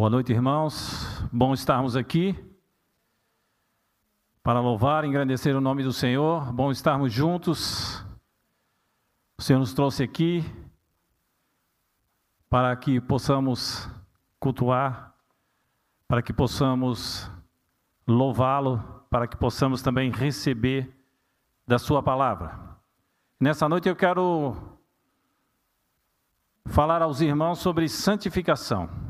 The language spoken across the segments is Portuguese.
Boa noite, irmãos. Bom estarmos aqui para louvar e engrandecer o nome do Senhor. Bom estarmos juntos. O Senhor nos trouxe aqui para que possamos cultuar, para que possamos louvá-lo, para que possamos também receber da Sua palavra. Nessa noite eu quero falar aos irmãos sobre santificação.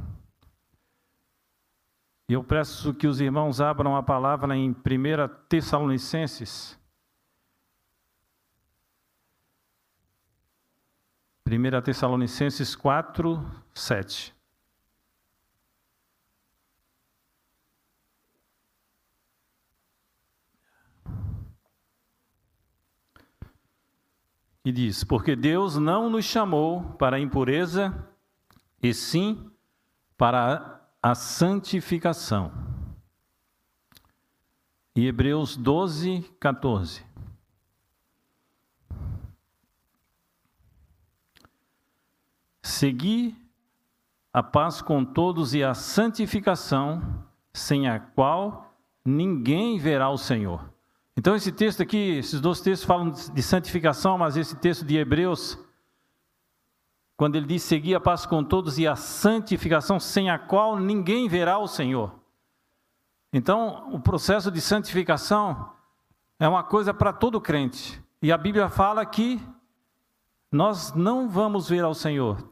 Eu peço que os irmãos abram a palavra em 1 Tessalonicenses. 1 Tessalonicenses 4, 7. E diz: Porque Deus não nos chamou para a impureza, e sim para a santificação. E Hebreus 12, 14. Segui a paz com todos e a santificação, sem a qual ninguém verá o Senhor. Então, esse texto aqui, esses dois textos falam de santificação, mas esse texto de Hebreus quando ele diz seguir a paz com todos e a santificação, sem a qual ninguém verá o Senhor. Então, o processo de santificação é uma coisa para todo crente. E a Bíblia fala que nós não vamos ver ao Senhor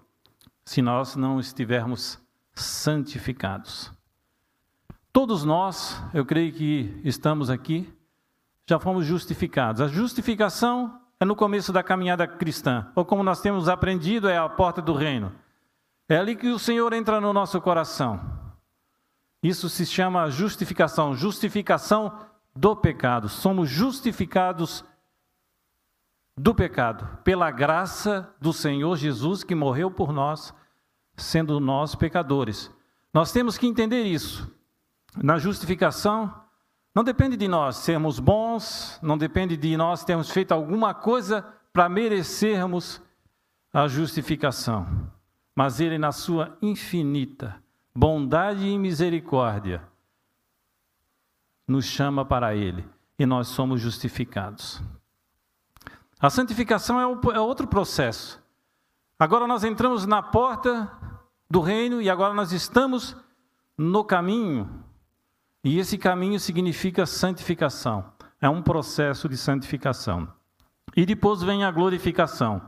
se nós não estivermos santificados. Todos nós, eu creio que estamos aqui, já fomos justificados. A justificação é no começo da caminhada cristã, ou como nós temos aprendido, é a porta do reino. É ali que o Senhor entra no nosso coração. Isso se chama justificação, justificação do pecado. Somos justificados do pecado, pela graça do Senhor Jesus que morreu por nós, sendo nós pecadores. Nós temos que entender isso. Na justificação, não depende de nós sermos bons, não depende de nós termos feito alguma coisa para merecermos a justificação. Mas Ele, na sua infinita bondade e misericórdia, nos chama para Ele e nós somos justificados. A santificação é, é outro processo. Agora nós entramos na porta do reino e agora nós estamos no caminho e esse caminho significa santificação. É um processo de santificação. E depois vem a glorificação.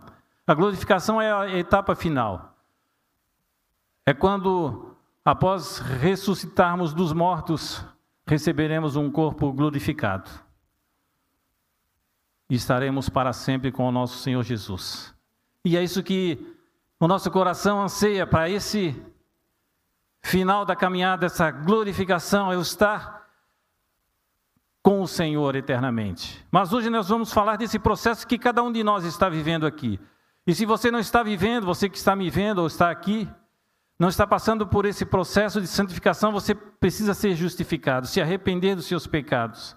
A glorificação é a etapa final. É quando, após ressuscitarmos dos mortos, receberemos um corpo glorificado. E estaremos para sempre com o nosso Senhor Jesus. E é isso que o nosso coração anseia para esse final da caminhada, essa glorificação, eu estar com o Senhor eternamente. Mas hoje nós vamos falar desse processo que cada um de nós está vivendo aqui. E se você não está vivendo, você que está me vendo ou está aqui, não está passando por esse processo de santificação, você precisa ser justificado, se arrepender dos seus pecados,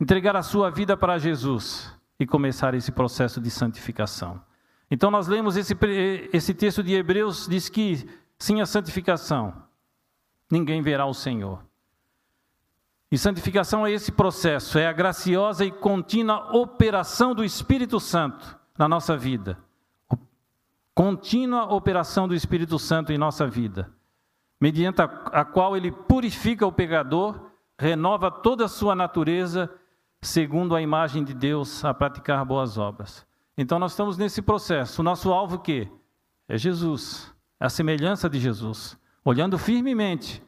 entregar a sua vida para Jesus e começar esse processo de santificação. Então nós lemos esse, esse texto de Hebreus, diz que sem a santificação, ninguém verá o Senhor. E santificação é esse processo, é a graciosa e contínua operação do Espírito Santo na nossa vida. Contínua operação do Espírito Santo em nossa vida, mediante a, qual ele purifica o pecador, renova toda a sua natureza, segundo a imagem de Deus, a praticar boas obras. Então nós estamos nesse processo. O nosso alvo o quê? É Jesus a semelhança de Jesus, olhando firmemente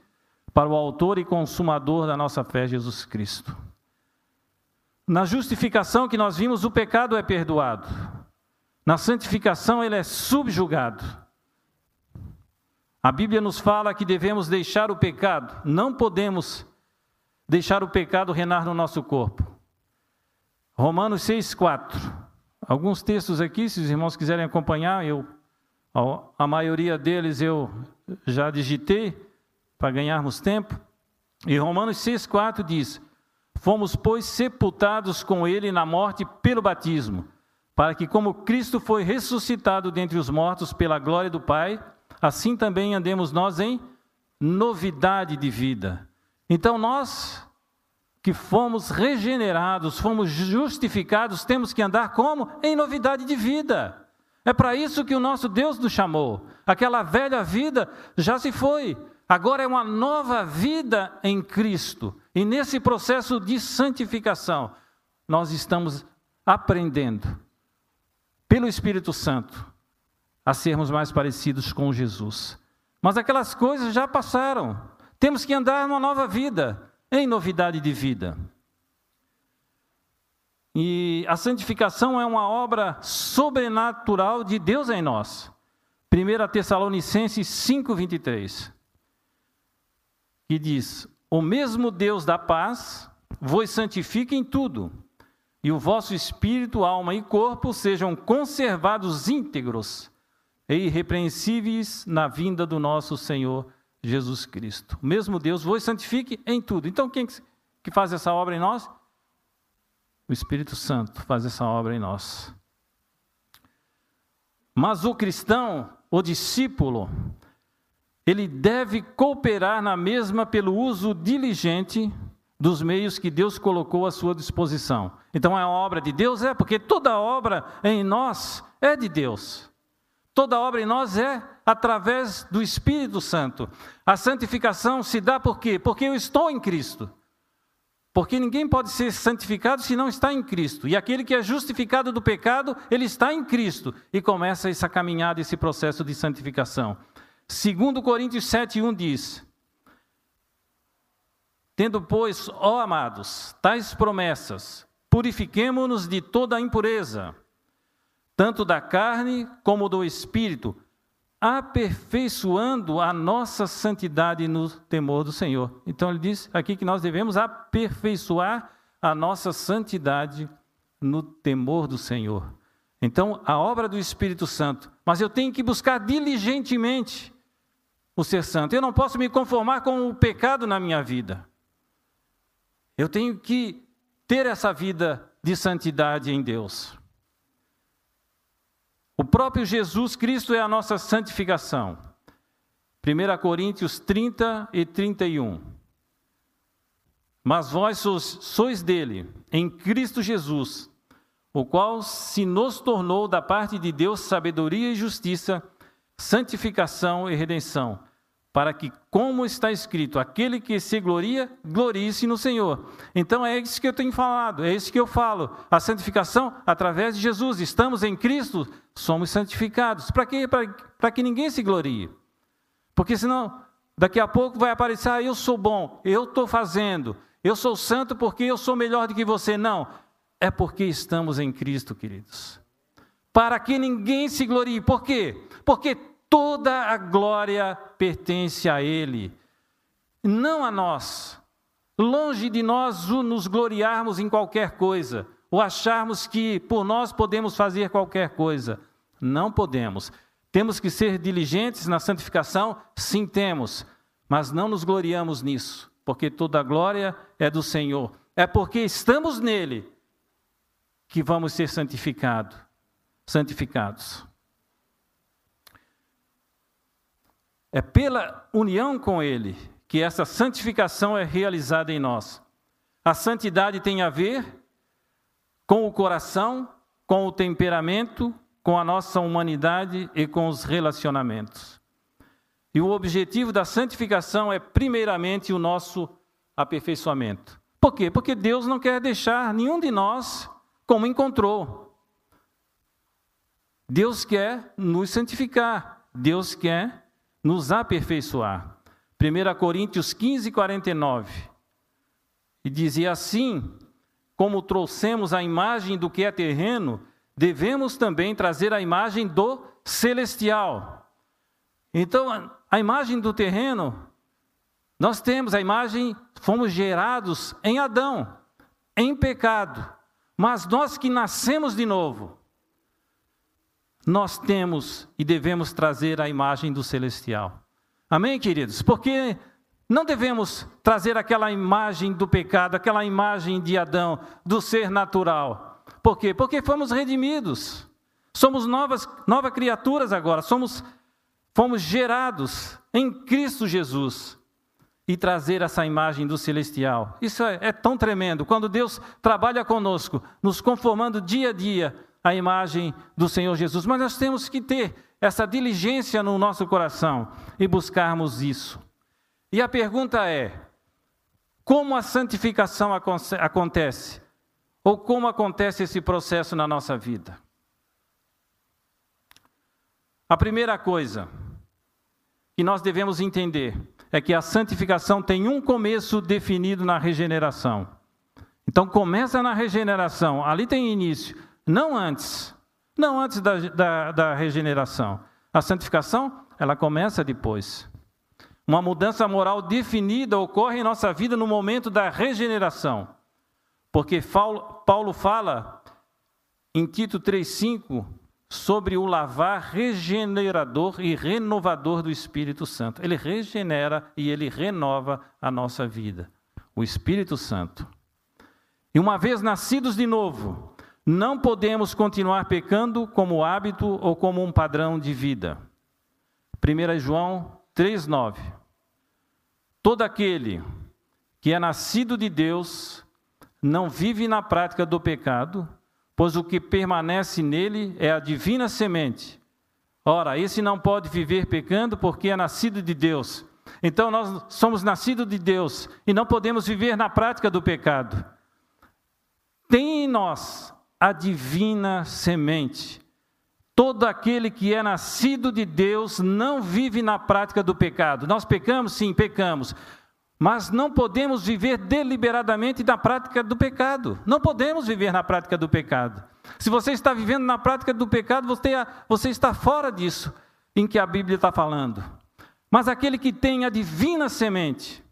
para o autor e consumador da nossa fé, Jesus Cristo. Na justificação que nós vimos, o pecado é perdoado. Na santificação, ele é subjugado. A Bíblia nos fala que devemos deixar o pecado, não podemos deixar o pecado reinar no nosso corpo. Romanos 6,4. Alguns textos aqui, se os irmãos quiserem acompanhar, eu a maioria deles eu já digitei para ganharmos tempo. E Romanos 6,4 diz: Fomos, pois, sepultados com ele na morte pelo batismo, para que, como Cristo foi ressuscitado dentre os mortos pela glória do Pai, assim também andemos nós em novidade de vida. Então nós que fomos regenerados, fomos justificados, temos que andar como? Em novidade de vida. É para isso que o nosso Deus nos chamou. Aquela velha vida já se foi. Agora é uma nova vida em Cristo. E nesse processo de santificação, nós estamos aprendendo, pelo Espírito Santo, a sermos mais parecidos com Jesus. Mas aquelas coisas já passaram. Temos que andar numa nova vida em novidade de vida. E a santificação é uma obra sobrenatural de Deus em nós. 1 Tessalonicenses 5,23, que diz: O mesmo Deus da paz vos santifique em tudo, e o vosso espírito, alma e corpo sejam conservados íntegros e irrepreensíveis na vinda do nosso Senhor Jesus Cristo. O mesmo Deus vos santifique em tudo. Então, quem que faz essa obra em nós? O Espírito Santo faz essa obra em nós. Mas o cristão, o discípulo, ele deve cooperar na mesma pelo uso diligente dos meios que Deus colocou à sua disposição. Então é obra de Deus? É, porque toda obra em nós é de Deus. Toda obra em nós é através do Espírito Santo. A santificação se dá por quê? Porque eu estou em Cristo. Porque ninguém pode ser santificado se não está em Cristo. E aquele que é justificado do pecado, ele está em Cristo. E começa essa caminhada, esse processo de santificação. Segundo Coríntios 7,1 diz: Tendo, pois, ó amados, tais promessas, purifiquemo-nos de toda impureza tanto da carne como do espírito, aperfeiçoando a nossa santidade no temor do Senhor. Então ele diz aqui que nós devemos aperfeiçoar a nossa santidade no temor do Senhor. Então, a obra do Espírito Santo, mas eu tenho que buscar diligentemente o ser santo. Eu não posso me conformar com o pecado na minha vida. Eu tenho que ter essa vida de santidade em Deus. O próprio Jesus Cristo é a nossa santificação. 1 Coríntios 30 e 31. Mas vós sois, sois dele, em Cristo Jesus, o qual se nos tornou da parte de Deus sabedoria e justiça, santificação e redenção para que, como está escrito, aquele que se gloria, glorie-se no Senhor. Então é isso que eu tenho falado, é isso que eu falo. A santificação através de Jesus. Estamos em Cristo, somos santificados. Para quê? Para que ninguém se glorie. Porque senão, daqui a pouco vai aparecer, ah, eu sou bom, eu estou fazendo, eu sou santo porque eu sou melhor do que você. Não, é porque estamos em Cristo, queridos. Para que ninguém se glorie. Por quê? Porque toda a glória pertence a Ele, não a nós. Longe de nós nos gloriarmos em qualquer coisa, ou acharmos que por nós podemos fazer qualquer coisa. Não podemos. Temos que ser diligentes na santificação? Sim, temos, mas não nos gloriamos nisso, porque toda a glória é do Senhor. É porque estamos nele que vamos ser santificado, santificados. É pela união com Ele que essa santificação é realizada em nós. A santidade tem a ver com o coração, com o temperamento, com a nossa humanidade e com os relacionamentos. E o objetivo da santificação é, primeiramente, o nosso aperfeiçoamento. Por quê? Porque Deus não quer deixar nenhum de nós como encontrou. Deus quer nos santificar. Deus quer nos aperfeiçoar. 1 Coríntios 15, 49. E dizia assim: como trouxemos a imagem do que é terreno, devemos também trazer a imagem do celestial. Então, a imagem do terreno, nós temos a imagem, fomos gerados em Adão, em pecado. Mas nós que nascemos de novo, nós temos e devemos trazer a imagem do celestial. Amém, queridos? Porque não devemos trazer aquela imagem do pecado, aquela imagem de Adão, do ser natural. Por quê? Porque fomos redimidos. Somos novas, novas criaturas agora, somos fomos gerados em Cristo Jesus e trazer essa imagem do celestial. Isso é, é, tão tremendo. Quando Deus trabalha conosco, nos conformando dia a dia à imagem do Senhor Jesus. Mas nós temos que ter essa diligência no nosso coração e buscarmos isso. E a pergunta é: como a santificação acontece? Ou como acontece esse processo na nossa vida? A primeira coisa que nós devemos entender é que a santificação tem um começo definido na regeneração. Então começa na regeneração, ali tem início, não antes, não antes da, da, da regeneração. A santificação, ela começa depois. Uma mudança moral definida ocorre em nossa vida no momento da regeneração. Porque Paulo fala em Tito 3,5 sobre o lavar regenerador e renovador do Espírito Santo. Ele regenera e ele renova a nossa vida. O Espírito Santo. E uma vez nascidos de novo, não podemos continuar pecando como hábito ou como um padrão de vida. 1 João 3,9. Todo aquele que é nascido de Deus não vive na prática do pecado, pois o que permanece nele é a divina semente. Ora, esse não pode viver pecando porque é nascido de Deus. Então nós somos nascidos de Deus e não podemos viver na prática do pecado. Tem em nós a divina semente. Todo aquele que é nascido de Deus não vive na prática do pecado. Nós pecamos? Sim, pecamos. Mas não podemos viver deliberadamente na prática do pecado. Não podemos viver na prática do pecado. Se você está vivendo na prática do pecado, você, está fora disso em que a Bíblia está falando. Mas aquele que tem a divina semente,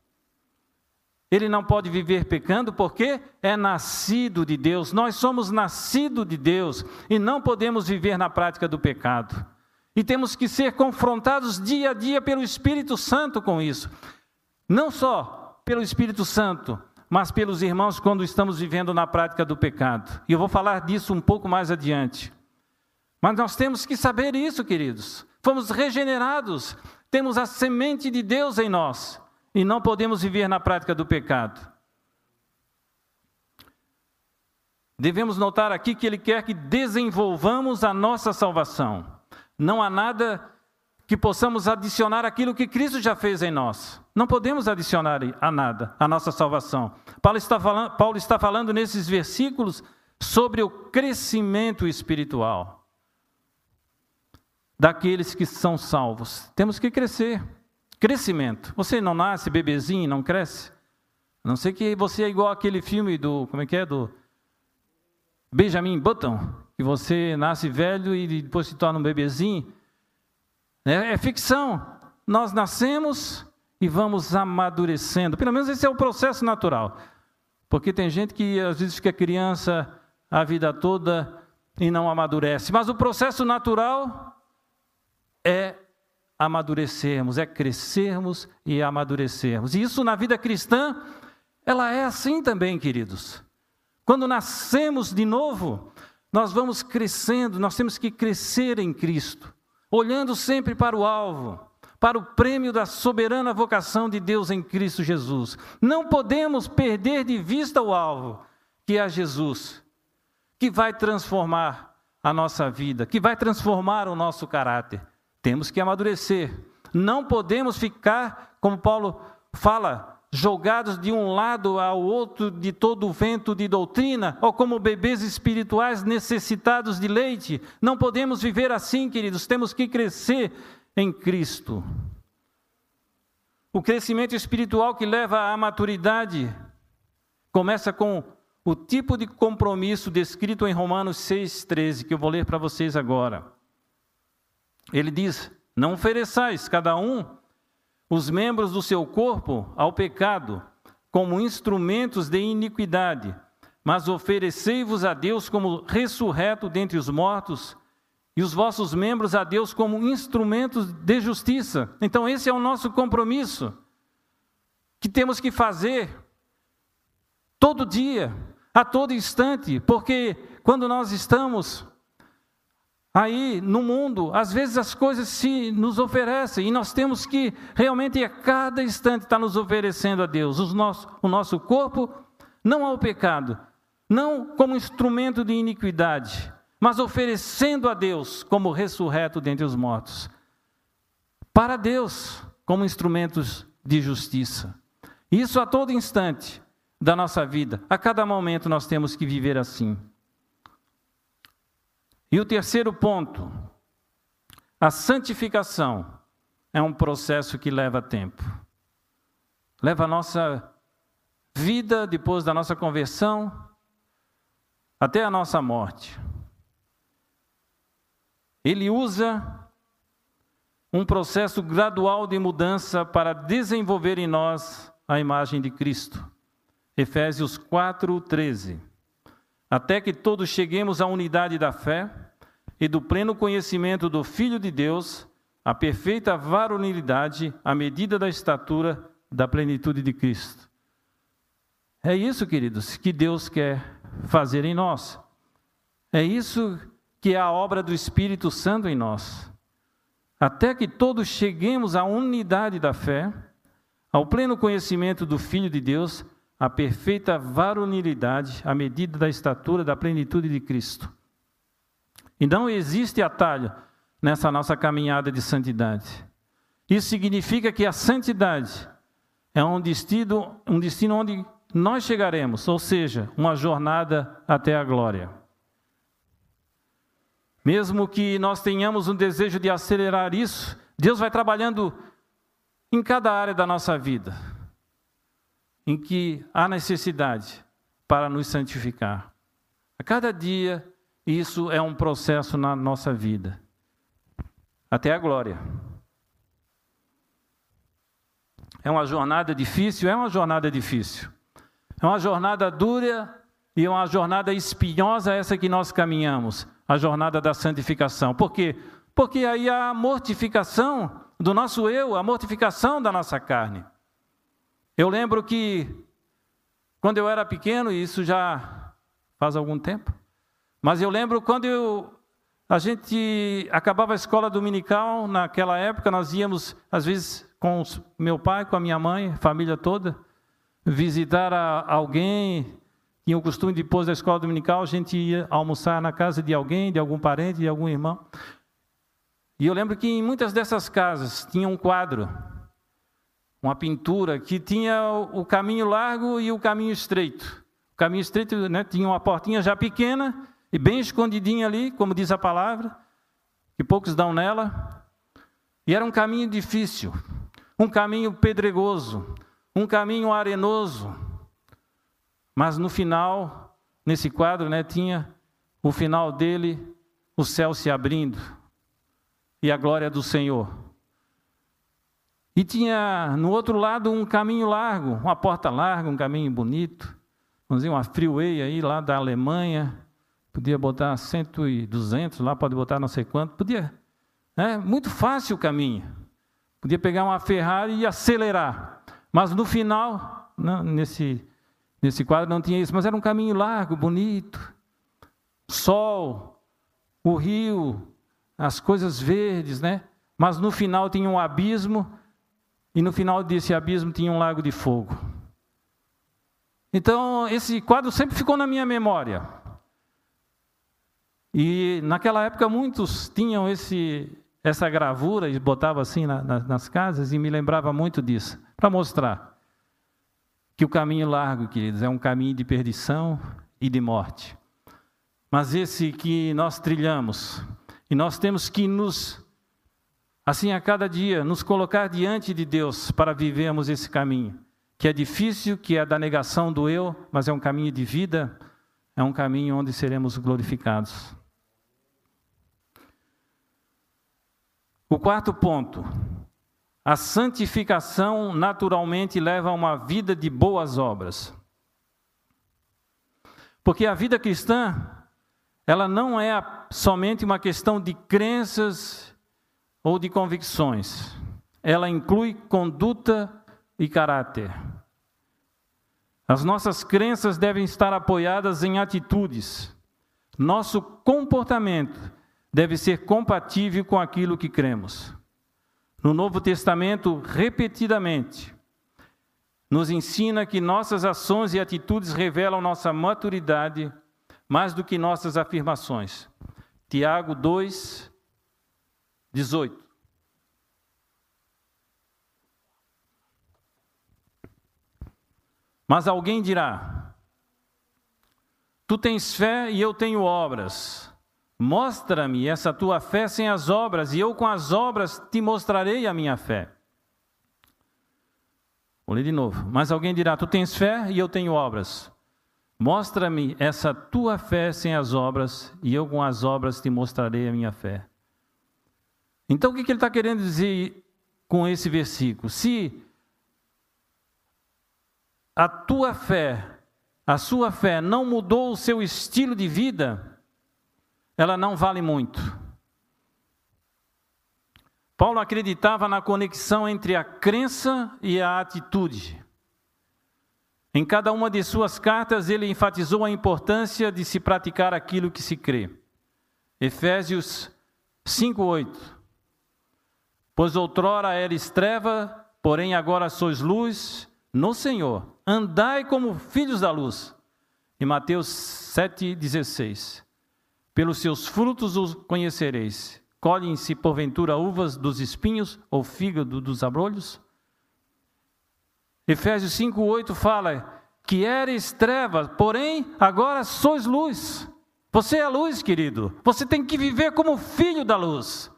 ele não pode viver pecando porque é nascido de Deus. Nós somos nascidos de Deus e não podemos viver na prática do pecado. E temos que ser confrontados dia a dia pelo Espírito Santo com isso. Não só pelo Espírito Santo, mas pelos irmãos quando estamos vivendo na prática do pecado. E eu vou falar disso um pouco mais adiante. Mas nós temos que saber isso, queridos. Fomos regenerados, temos a semente de Deus em nós e não podemos viver na prática do pecado. Devemos notar aqui que Ele quer que desenvolvamos a nossa salvação. Não há nada que possamos adicionar aquilo que Cristo já fez em nós. Não podemos adicionar a nada a nossa salvação. Paulo está falando, Paulo está falando nesses versículos sobre o crescimento espiritual daqueles que são salvos. Temos que crescer. Crescimento. Você não nasce bebezinho e não cresce? A não ser que você é igual aquele filme do, como é que é, do Benjamin Button, que você nasce velho e depois se torna um bebezinho. É, é ficção. Nós nascemos e vamos amadurecendo. Pelo menos esse é o processo natural. Porque tem gente que às vezes fica criança a vida toda e não amadurece. Mas o processo natural é amadurecermos, é crescermos e amadurecermos. E isso na vida cristã, ela é assim também, queridos. Quando nascemos de novo, nós vamos crescendo, nós temos que crescer em Cristo olhando sempre para o alvo, para o prêmio da soberana vocação de Deus em Cristo Jesus. Não podemos perder de vista o alvo, que é Jesus, que vai transformar a nossa vida, que vai transformar o nosso caráter. Temos que amadurecer. Não podemos ficar, como Paulo fala, jogados de um lado ao outro de todo o vento de doutrina, ou como bebês espirituais necessitados de leite. Não podemos viver assim, queridos, temos que crescer em Cristo. O crescimento espiritual que leva à maturidade começa com o tipo de compromisso descrito em Romanos 6,13, que eu vou ler para vocês agora. Ele diz: Não ofereçais cada um os membros do seu corpo ao pecado, como instrumentos de iniquidade, mas oferecei-vos a Deus como ressurreto dentre os mortos, e os vossos membros a Deus como instrumentos de justiça. Então, esse é o nosso compromisso, que temos que fazer todo dia, a todo instante, porque quando nós estamos aí no mundo, às vezes as coisas se nos oferecem e nós temos que realmente a cada instante estar nos oferecendo a Deus o nosso, o nosso corpo, não ao pecado, não como instrumento de iniquidade, mas oferecendo a Deus como ressurreto dentre os mortos. Para Deus, como instrumentos de justiça. Isso a todo instante da nossa vida, a cada momento nós temos que viver assim. E o terceiro ponto, a santificação é um processo que leva tempo. Leva a nossa vida depois da nossa conversão até a nossa morte. Ele usa um processo gradual de mudança para desenvolver em nós a imagem de Cristo. Efésios 4:13. Até que todos cheguemos à unidade da fé e do pleno conhecimento do Filho de Deus, a perfeita varonilidade, à medida da estatura da plenitude de Cristo. É isso, queridos, que Deus quer fazer em nós. É isso que é a obra do Espírito Santo em nós. Até que todos cheguemos à unidade da fé, ao pleno conhecimento do Filho de Deus, à perfeita varonilidade, à medida da estatura da plenitude de Cristo. E não existe atalho nessa nossa caminhada de santidade. Isso significa que a santidade é um destino, um destino onde nós chegaremos, ou seja, uma jornada até a glória. Mesmo que nós tenhamos um desejo de acelerar isso, Deus vai trabalhando em cada área da nossa vida, em que há necessidade para nos santificar. A cada dia, isso é um processo na nossa vida, até a glória. É uma jornada difícil? É uma jornada difícil. É uma jornada dura e é uma jornada espinhosa essa que nós caminhamos, a jornada da santificação. Por quê? Porque aí há a mortificação do nosso eu, a mortificação da nossa carne. Eu lembro que quando eu era pequeno, e isso já faz algum tempo, mas eu lembro quando eu, a gente acabava a escola dominical, naquela época nós íamos, às vezes, com meu pai, com a minha mãe, família toda, visitar a, alguém, tinha o costume, depois da escola dominical, a gente ia almoçar na casa de alguém, de algum parente, de algum irmão. E eu lembro que em muitas dessas casas tinha um quadro, uma pintura, que tinha o caminho largo e o caminho estreito. O caminho estreito né, tinha uma portinha já pequena e bem escondidinha ali, como diz a palavra, que poucos dão nela. E era um caminho difícil, um caminho pedregoso, um caminho arenoso. Mas no final, nesse quadro, né, tinha o final dele, o céu se abrindo e a glória do Senhor. E tinha no outro lado um caminho largo, uma porta larga, um caminho bonito. Vamos dizer, uma freeway aí lá da Alemanha. Podia botar cento e duzentos lá, pode botar não sei quanto. Podia. É muito fácil o caminho. Podia pegar uma Ferrari e acelerar. Mas no final, não, nesse, nesse quadro não tinha isso, mas era um caminho largo, bonito. Sol, o rio, as coisas verdes, né? Mas no final tinha um abismo, e no final desse abismo tinha um lago de fogo. Então, esse quadro sempre ficou na minha memória. E naquela época muitos tinham esse, essa gravura e botava assim na, na, nas casas e me lembrava muito disso para mostrar que o caminho largo, queridos, é um caminho de perdição e de morte. Mas esse que nós trilhamos, e nós temos que nos, assim a cada dia, nos colocar diante de Deus para vivermos esse caminho, que é difícil, que é da negação do eu, mas é um caminho de vida, é um caminho onde seremos glorificados. O quarto ponto, a santificação naturalmente leva a uma vida de boas obras. Porque a vida cristã, ela não é somente uma questão de crenças ou de convicções. Ela inclui conduta e caráter. As nossas crenças devem estar apoiadas em atitudes. Nosso comportamento deve ser compatível com aquilo que cremos. No Novo Testamento, repetidamente, nos ensina que nossas ações e atitudes revelam nossa maturidade mais do que nossas afirmações. Tiago 2, 18. Mas alguém dirá: Tu tens fé e eu tenho obras. Mostra-me essa tua fé sem as obras, e eu com as obras te mostrarei a minha fé. Vou ler de novo. Mas alguém dirá: Tu tens fé e eu tenho obras. Mostra-me essa tua fé sem as obras, e eu com as obras te mostrarei a minha fé. Então, o que ele está querendo dizer com esse versículo? Se a tua fé, a sua fé não mudou o seu estilo de vida, ela não vale muito. Paulo acreditava na conexão entre a crença e a atitude. Em cada uma de suas cartas, ele enfatizou a importância de se praticar aquilo que se crê. Efésios 5:8. Pois outrora eres treva, porém agora sois luz no Senhor. Andai como filhos da luz. E Mateus 7:16. Pelos seus frutos os conhecereis. Colhem-se, porventura, uvas dos espinhos ou fígado dos abrolhos? Efésios 5,8 fala que eres trevas, porém agora sois luz. Você é a luz, querido. Você tem que viver como filho da luz.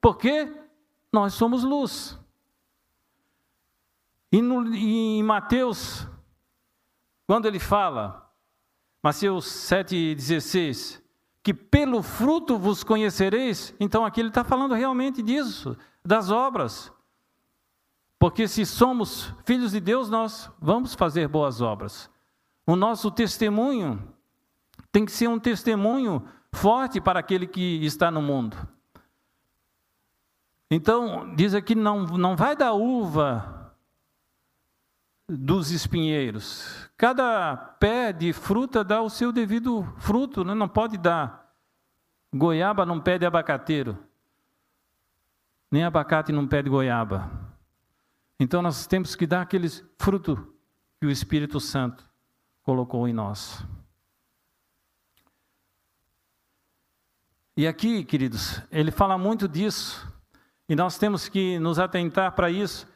Porque nós somos luz. E no, em Mateus, quando ele fala, Mateus 7,16, que pelo fruto vos conhecereis, então aqui ele está falando realmente disso, das obras. Porque se somos filhos de Deus, nós vamos fazer boas obras. O nosso testemunho tem que ser um testemunho forte para aquele que está no mundo. Então, diz aqui: não, não vai dar uva dos espinheiros, Cada pé de fruta dá o seu devido fruto, né? não pode dar goiaba num pé de abacateiro, nem abacate num pé de goiaba. Então nós temos que dar aqueles frutos que o Espírito Santo colocou em nós. E aqui, queridos, ele fala muito disso, e nós temos que nos atentar para isso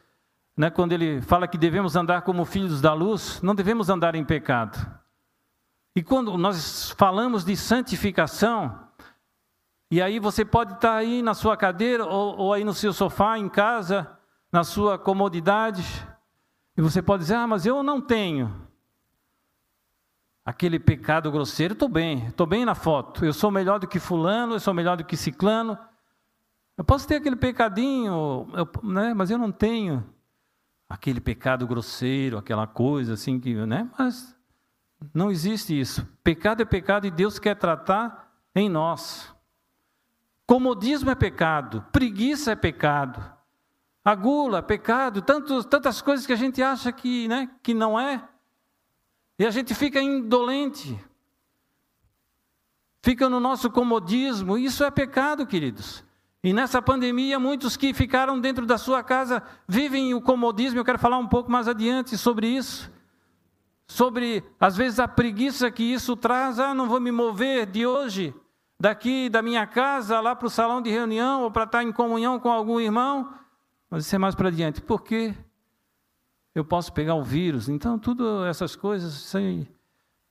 né, quando ele fala que devemos andar como filhos da luz, não devemos andar em pecado. E quando nós falamos de santificação, e aí você pode estar aí na sua cadeira ou, ou aí no seu sofá em casa, na sua comodidade, e você pode dizer: Ah, mas eu não tenho aquele pecado grosseiro, estou bem, estou bem na foto, eu sou melhor do que Fulano, eu sou melhor do que Ciclano. Eu posso ter aquele pecadinho, eu, né, mas eu não tenho aquele pecado grosseiro, aquela coisa assim que, né? Mas não existe isso. Pecado é pecado e Deus quer tratar em nós. Comodismo é pecado, preguiça é pecado, a gula é pecado, tantos, tantas coisas que a gente acha que, né, que não é. E a gente fica indolente, fica no nosso comodismo, isso é pecado, queridos. E nessa pandemia, muitos que ficaram dentro da sua casa vivem o comodismo. Eu quero falar um pouco mais adiante sobre isso. Sobre, às vezes, a preguiça que isso traz. Ah, não vou me mover de hoje, daqui da minha casa, lá para o salão de reunião, ou para estar em comunhão com algum irmão. Mas isso é mais para adiante. Por quê? Eu posso pegar o vírus. Então, tudo essas coisas,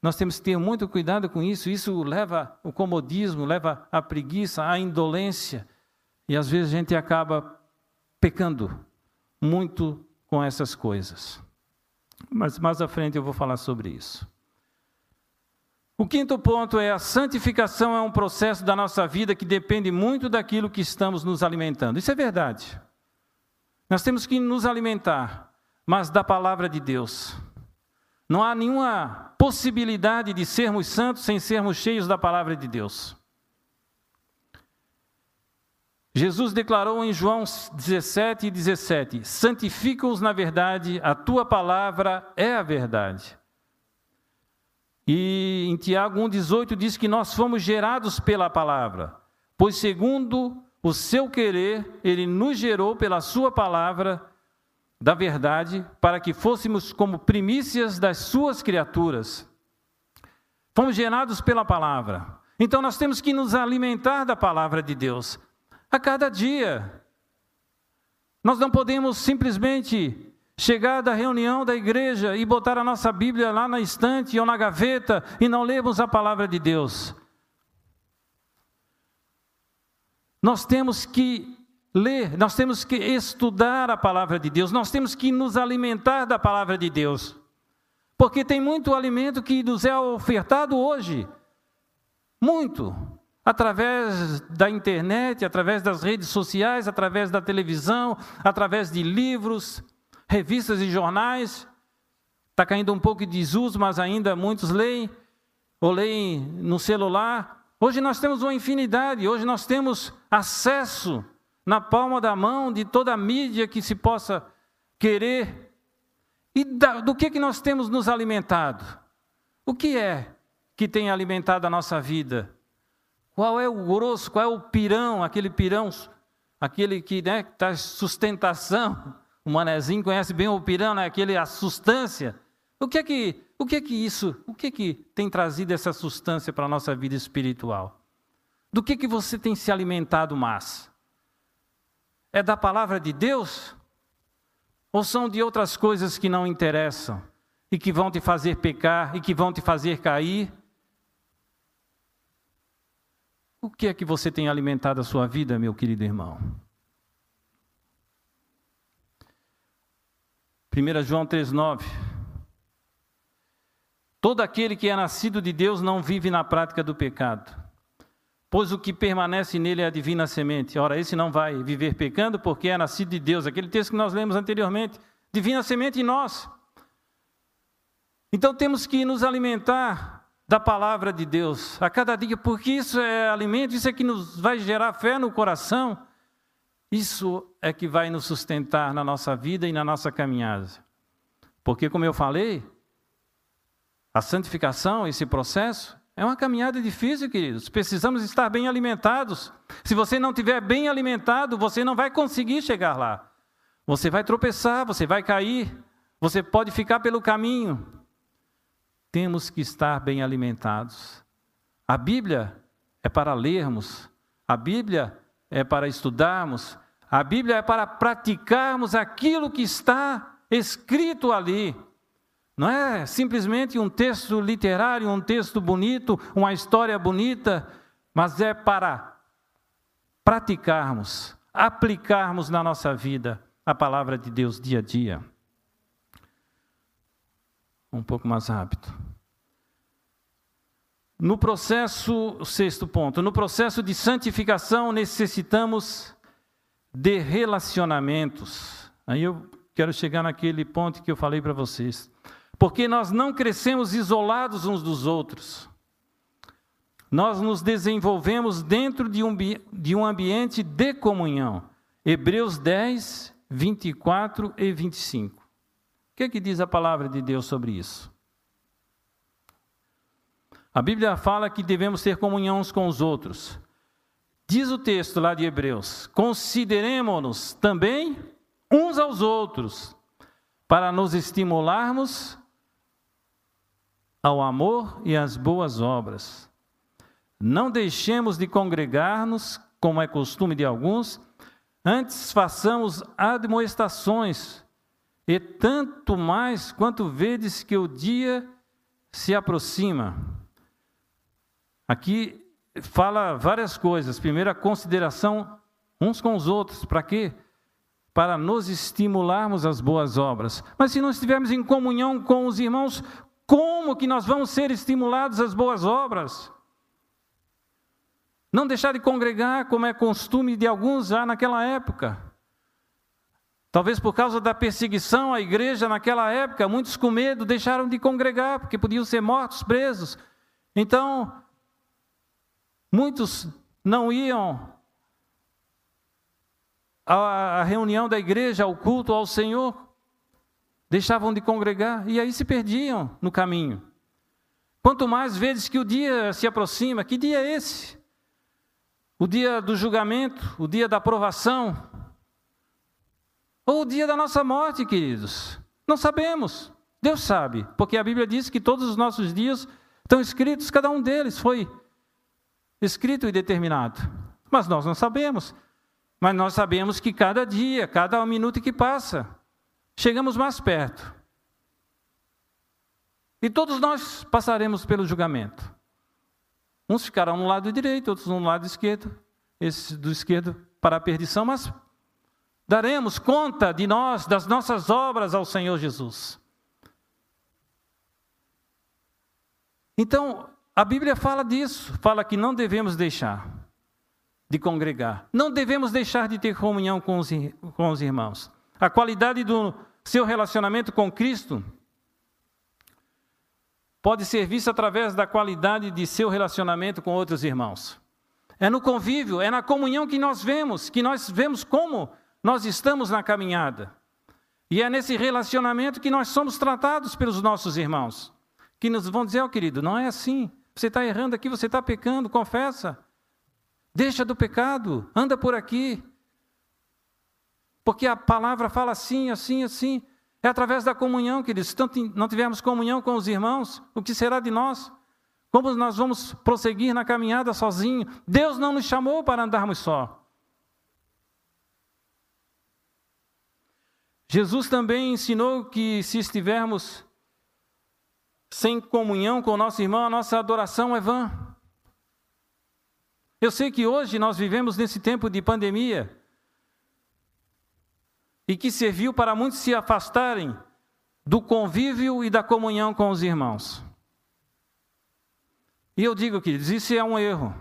nós temos que ter muito cuidado com isso. Isso leva o comodismo, leva a preguiça, a indolência. E às vezes a gente acaba pecando muito com essas coisas. Mas mais à frente eu vou falar sobre isso. O quinto ponto é a santificação é um processo da nossa vida que depende muito daquilo que estamos nos alimentando. Isso é verdade. Nós temos que nos alimentar, mas da palavra de Deus. Não há nenhuma possibilidade de sermos santos sem sermos cheios da palavra de Deus. Jesus declarou em João 17 e 17: Santifica-os na verdade, a tua palavra é a verdade. E em Tiago 1,18 diz que nós fomos gerados pela palavra. pois segundo o seu querer, ele nos gerou pela sua palavra da verdade, para que fôssemos como primícias das suas criaturas. Fomos gerados pela palavra. Então nós temos que nos alimentar da palavra de Deus a cada dia. Nós não podemos simplesmente chegar da reunião da igreja e botar a nossa Bíblia lá na estante ou na gaveta e não lermos a palavra de Deus. Nós temos que ler, nós temos que estudar a palavra de Deus, nós temos que nos alimentar da palavra de Deus. Porque tem muito alimento que nos é ofertado hoje. Muito. Através da internet, através das redes sociais, através da televisão, através de livros, revistas e jornais. Está caindo um pouco de desuso, mas ainda muitos leem, ou leem no celular. Hoje nós temos uma infinidade, hoje nós temos acesso na palma da mão de toda a mídia que se possa querer. E do que, que nós temos nos alimentado? O que é que tem alimentado a nossa vida? Qual é o grosso, qual é o pirão, aquele pirão, aquele que né, tá sustentação o manezinho conhece bem o pirão, né? Aquele a substância. O que é que, o que é que isso, o que é que tem trazido essa substância para a nossa vida espiritual? Do que que você tem se alimentado mais? É da palavra de Deus? Ou são de outras coisas que não interessam e que vão te fazer pecar e que vão te fazer cair? O que é que você tem alimentado a sua vida, meu querido irmão? 1 João 3,9. Todo aquele que é nascido de Deus não vive na prática do pecado, pois o que permanece nele é a divina semente. Ora, esse não vai viver pecando porque é nascido de Deus. Aquele texto que nós lemos anteriormente. Divina semente em nós. Então temos que nos alimentar da palavra de Deus a cada dia, porque isso é alimento, isso é que nos vai gerar fé no coração isso é que vai nos sustentar na nossa vida e na nossa caminhada. Porque, como eu falei, a santificação, esse processo, é uma caminhada difícil, queridos. Precisamos estar bem alimentados. Se você não estiver bem alimentado, você não vai conseguir chegar lá. Você vai tropeçar, você vai cair, você pode ficar pelo caminho. Temos que estar bem alimentados. A Bíblia é para lermos, a Bíblia é para estudarmos, a Bíblia é para praticarmos aquilo que está escrito ali. Não é simplesmente um texto literário, um texto bonito, uma história bonita, mas é para praticarmos, aplicarmos na nossa vida a palavra de Deus dia a dia. Um pouco mais rápido. No processo, sexto ponto, no processo de santificação necessitamos de relacionamentos. Aí eu quero chegar naquele ponto que eu falei para vocês. Porque nós não crescemos isolados uns dos outros. Nós nos desenvolvemos dentro de um, de um ambiente de comunhão. Hebreus 10, 24 e 25. Que, que diz a palavra de Deus sobre isso? A Bíblia fala que devemos ter comunhão uns com os outros. Diz o texto lá de Hebreus: consideremos-nos também uns aos outros, para nos estimularmos ao amor e às boas obras. Não deixemos de congregar-nos, como é costume de alguns, antes façamos admoestações, e tanto mais quanto vedes que o dia se aproxima. Aqui fala várias coisas. Primeiro, a consideração uns com os outros. Para quê? Para nos estimularmos às boas obras. Mas se não estivermos em comunhão com os irmãos, como que nós vamos ser estimulados às boas obras? Não deixar de congregar, como é costume de alguns já naquela época. Talvez por causa da perseguição à igreja naquela época, muitos com medo deixaram de congregar, porque podiam ser mortos, presos. Então, Muitos não iam à reunião da igreja, ao culto ao Senhor, deixavam de congregar e aí se perdiam no caminho. Quanto mais vezes que o dia se aproxima, que dia é esse? O dia do julgamento, o dia da aprovação, ou o dia da nossa morte, queridos? Não sabemos. Deus sabe, porque a Bíblia diz que todos os nossos dias estão escritos, cada um deles foi escrito e determinado. Mas nós não sabemos. Mas nós sabemos que cada dia, cada minuto que passa, chegamos mais perto. E todos nós passaremos pelo julgamento. Uns ficarão no lado direito, outros no lado esquerdo. Esses do esquerdo para a perdição, mas daremos conta de nós, das nossas obras ao Senhor Jesus. Então, a Bíblia fala disso, fala que não devemos deixar de congregar, não devemos deixar de ter comunhão com os, com os irmãos. A qualidade do seu relacionamento com Cristo pode ser vista através da qualidade de seu relacionamento com outros irmãos. É no convívio, é na comunhão que nós vemos, que nós vemos como nós estamos na caminhada. E é nesse relacionamento que nós somos tratados pelos nossos irmãos, que nos vão dizer, ó oh, querido, não é assim. Você está errando aqui, você está pecando, confessa. Deixa do pecado, anda por aqui. Porque a palavra fala assim, assim, assim. É através da comunhão, queridos. Se não tivermos comunhão com os irmãos, o que será de nós? Como nós vamos prosseguir na caminhada sozinho? Deus não nos chamou para andarmos só. Jesus também ensinou que se estivermos sem comunhão com o nosso irmão, a nossa adoração é vã. Eu sei que hoje nós vivemos nesse tempo de pandemia e que serviu para muitos se afastarem do convívio e da comunhão com os irmãos. E eu digo, queridos, isso é um erro.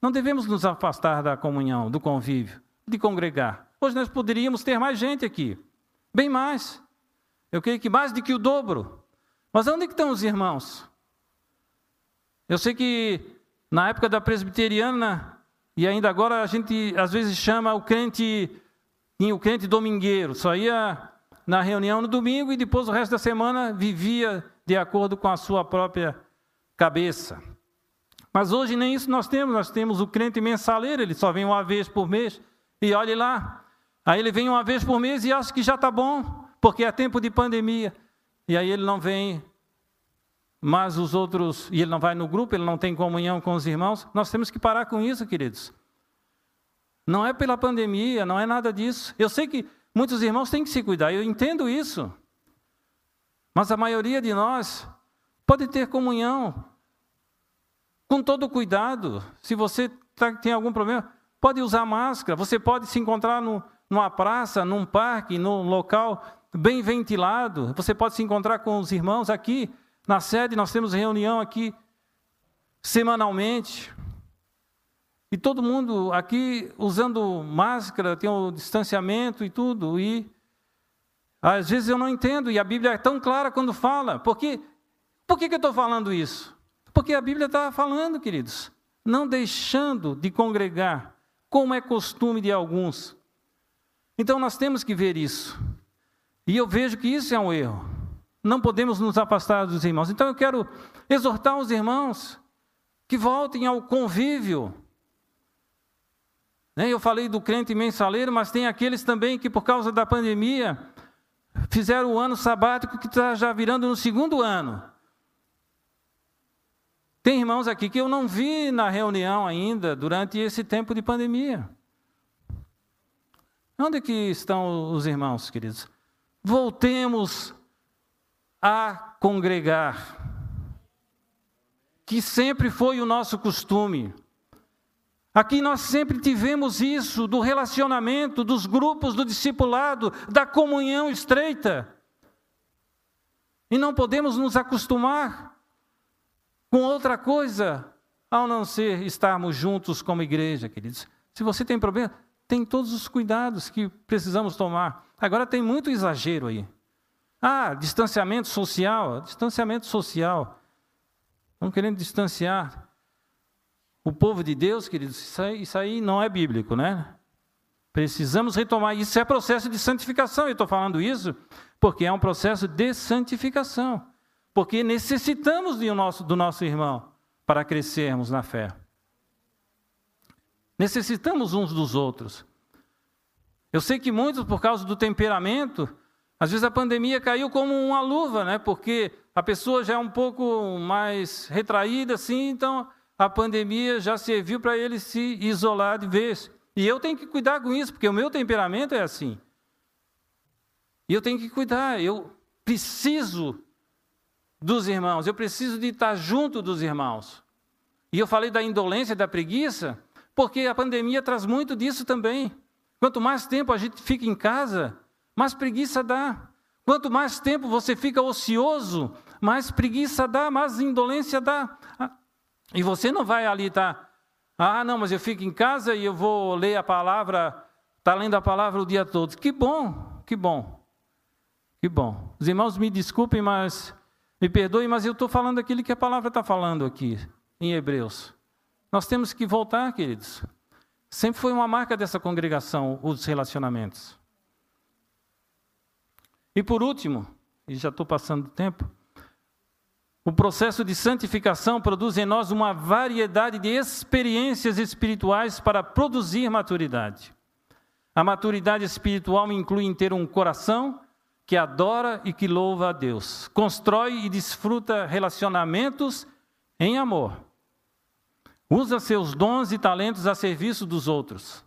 Não devemos nos afastar da comunhão, do convívio, de congregar. Hoje nós poderíamos ter mais gente aqui. Bem mais. Eu creio que mais do que o dobro. Mas onde é estão os irmãos? Eu sei que na época da presbiteriana, e ainda agora a gente às vezes chama o crente, o crente domingueiro, só ia na reunião no domingo e depois o resto da semana vivia de acordo com a sua própria cabeça. Mas hoje nem isso nós temos, nós temos o crente mensaleiro, ele só vem uma vez por mês, e olhe lá, Aí ele vem uma vez por mês e acha que já está bom, porque é tempo de pandemia. E aí ele não vem, mas os outros, e ele não vai no grupo, ele não tem comunhão com os irmãos. Nós temos que parar com isso, queridos. Não é pela pandemia, não é nada disso. Eu sei que muitos irmãos têm que se cuidar, eu entendo isso. Mas a maioria de nós pode ter comunhão com todo cuidado. Se você tá, tem algum problema, pode usar máscara, você pode se encontrar no, numa praça, num parque, num local bem ventilado. Você pode se encontrar com os irmãos aqui na sede, nós temos reunião aqui semanalmente. E todo mundo aqui usando máscara, tem o distanciamento e tudo. E às vezes eu não entendo, e a Bíblia é tão clara quando fala. Por, quê? Por que, que eu estou falando isso? Porque a Bíblia está falando, queridos, não deixando de congregar, como é costume de alguns. Então nós temos que ver isso. E eu vejo que isso é um erro. Não podemos nos afastar dos irmãos. Então eu quero exortar os irmãos que voltem ao convívio. Né, eu falei do crente mensaleiro, mas tem aqueles também que, por causa da pandemia, fizeram o ano sabático que está já virando no segundo ano. Tem irmãos aqui que eu não vi na reunião ainda durante esse tempo de pandemia. Onde que estão os irmãos, queridos? Voltemos a congregar, que sempre foi o nosso costume. Aqui nós sempre tivemos isso do relacionamento, dos grupos, do discipulado, da comunhão estreita. E não podemos nos acostumar com outra coisa ao não ser estarmos juntos como igreja, queridos. Se você tem problema, tem todos os cuidados que precisamos tomar. Agora tem muito exagero aí. Ah, distanciamento social, distanciamento social. Estão querendo distanciar o povo de Deus, queridos, isso aí, isso aí não é bíblico, né? Precisamos retomar. Isso é processo de santificação. Eu estou falando isso porque é um processo de santificação. Porque necessitamos do nosso, do nosso irmão para crescermos na fé. Necessitamos uns dos outros. Eu sei que muitos, por causa do temperamento, às vezes a pandemia caiu como uma luva, né? Porque a pessoa já é um pouco mais retraída, assim, então a pandemia já serviu para ele se isolar de vez. E eu tenho que cuidar com isso, porque o meu temperamento é assim. E eu tenho que cuidar, eu preciso dos irmãos, eu preciso de estar junto dos irmãos. E eu falei da indolência, da preguiça, porque a pandemia traz muito disso também. Quanto mais tempo a gente fica em casa, mais preguiça dá. Quanto mais tempo você fica ocioso, mais preguiça dá, mais indolência dá. E você não vai ali estar, tá, ah, não, mas eu fico em casa e eu vou ler a palavra, está lendo a palavra o dia todo. Que bom, que bom, que bom. Os irmãos me desculpem, mas me perdoem, mas eu estou falando aquilo que a palavra está falando aqui, em Hebreus. Nós temos que voltar, queridos. Sempre foi uma marca dessa congregação, os relacionamentos. E por último, e já estou passando do tempo, o processo de santificação produz em nós uma variedade de experiências espirituais para produzir maturidade. A maturidade espiritual inclui em ter um coração que adora e que louva a Deus, constrói e desfruta relacionamentos em amor, usa seus dons e talentos a serviço dos outros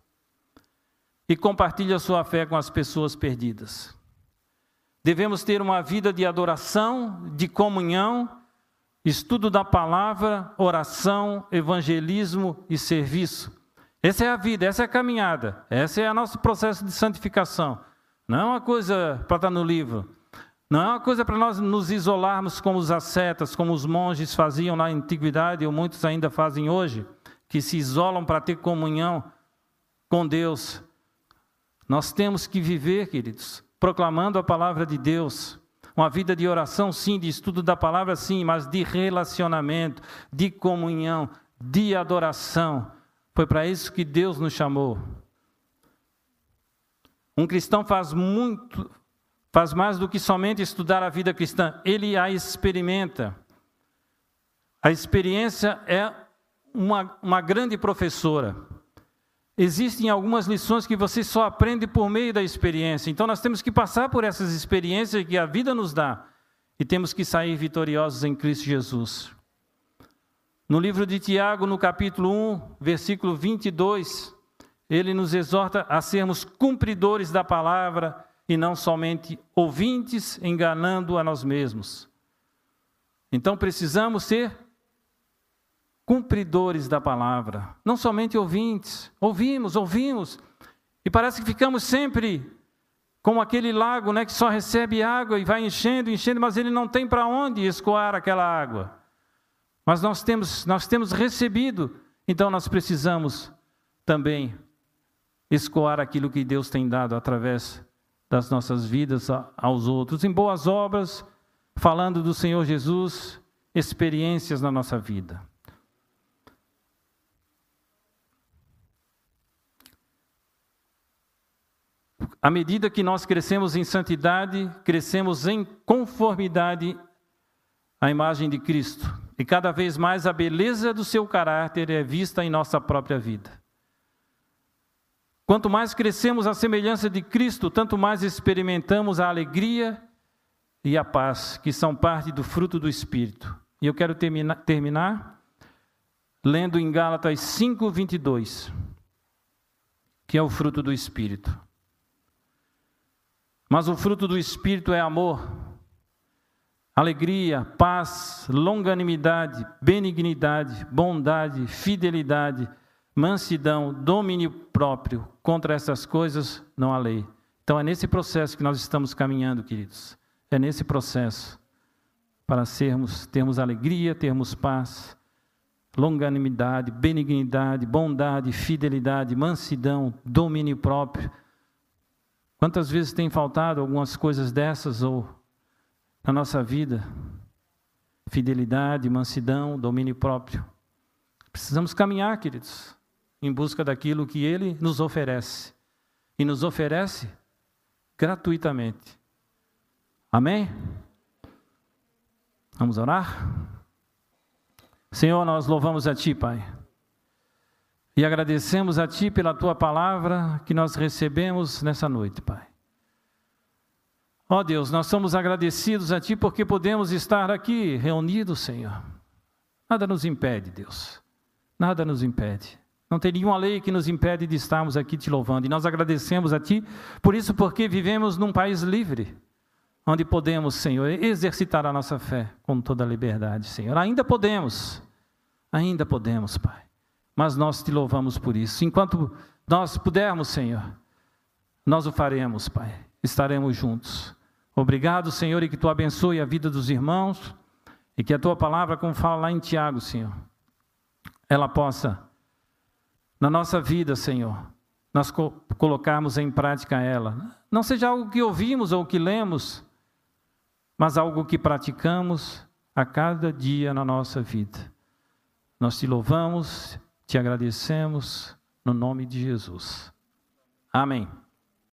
e compartilha sua fé com as pessoas perdidas. Devemos ter uma vida de adoração, de comunhão, estudo da palavra, oração, evangelismo e serviço. Essa é a vida, essa é a caminhada, esse é o nosso processo de santificação. Não é uma coisa para estar no livro. Não é uma coisa para nós nos isolarmos como os ascetas, como os monges faziam na antiguidade, ou muitos ainda fazem hoje, que se isolam para ter comunhão com Deus. Nós temos que viver, queridos, proclamando a palavra de Deus. Uma vida de oração, sim, de estudo da palavra, sim, mas de relacionamento, de comunhão, de adoração. Foi para isso que Deus nos chamou. Um cristão faz muito, faz mais do que somente estudar a vida cristã, ele a experimenta. A experiência é uma, uma grande professora. Existem algumas lições que você só aprende por meio da experiência. Então nós temos que passar por essas experiências que a vida nos dá e temos que sair vitoriosos em Cristo Jesus. No livro de Tiago, no capítulo 1, versículo 22, ele nos exorta a sermos cumpridores da palavra e não somente ouvintes, enganando a nós mesmos. Então precisamos ser cumpridores da palavra, não somente ouvintes. Ouvimos, ouvimos, e parece que ficamos sempre como aquele lago né, que só recebe água e vai enchendo, enchendo, mas ele não tem para onde escoar aquela água. Mas nós temos, nós temos recebido, então nós precisamos também escoar aquilo que Deus tem dado através das nossas vidas aos outros, em boas obras, falando do Senhor Jesus, experiências na nossa vida. À medida que nós crescemos em santidade, crescemos em conformidade à imagem de Cristo. E cada vez mais a beleza do seu caráter é vista em nossa própria vida. Quanto mais crescemos à semelhança de Cristo, tanto mais experimentamos a alegria e a paz, que são parte do fruto do Espírito. E eu quero terminar, terminar lendo em Gálatas 5, 22, que é o fruto do Espírito. Mas o fruto do Espírito é amor, alegria, paz, longanimidade, benignidade, bondade, fidelidade, mansidão, domínio próprio. Contra essas coisas não há lei. Então é nesse processo que nós estamos caminhando, queridos. É nesse processo para sermos, termos alegria, termos paz, longanimidade, benignidade, bondade, fidelidade, mansidão, domínio próprio. Quantas vezes tem faltado algumas coisas dessas ou na nossa vida? Fidelidade, mansidão, domínio próprio. Precisamos caminhar, queridos em busca daquilo que Ele nos oferece. E nos oferece gratuitamente. Amém? Vamos orar? Senhor, nós louvamos a Ti, Pai. E agradecemos a Ti pela Tua palavra que nós recebemos nessa noite, Pai. Ó oh Deus, nós somos agradecidos a Ti porque podemos estar aqui reunidos, Senhor. Nada nos impede, Deus. Nada nos impede. Não tem nenhuma lei que nos impede de estarmos aqui te louvando. E nós agradecemos a Ti por isso, porque vivemos num país livre, onde podemos, Senhor, exercitar a nossa fé com toda a liberdade, Senhor. Ainda podemos, ainda podemos, Pai. Mas nós te louvamos por isso. Enquanto nós pudermos, Senhor, nós o faremos, Pai. Estaremos juntos. Obrigado, Senhor, e que tu abençoe a vida dos irmãos e que a tua palavra, como fala lá em Tiago, Senhor, ela possa, na nossa vida, Senhor, nós co colocarmos em prática ela. Não seja algo que ouvimos ou que lemos, mas algo que praticamos a cada dia na nossa vida. Nós te louvamos, te agradecemos, no nome de Jesus. Amém.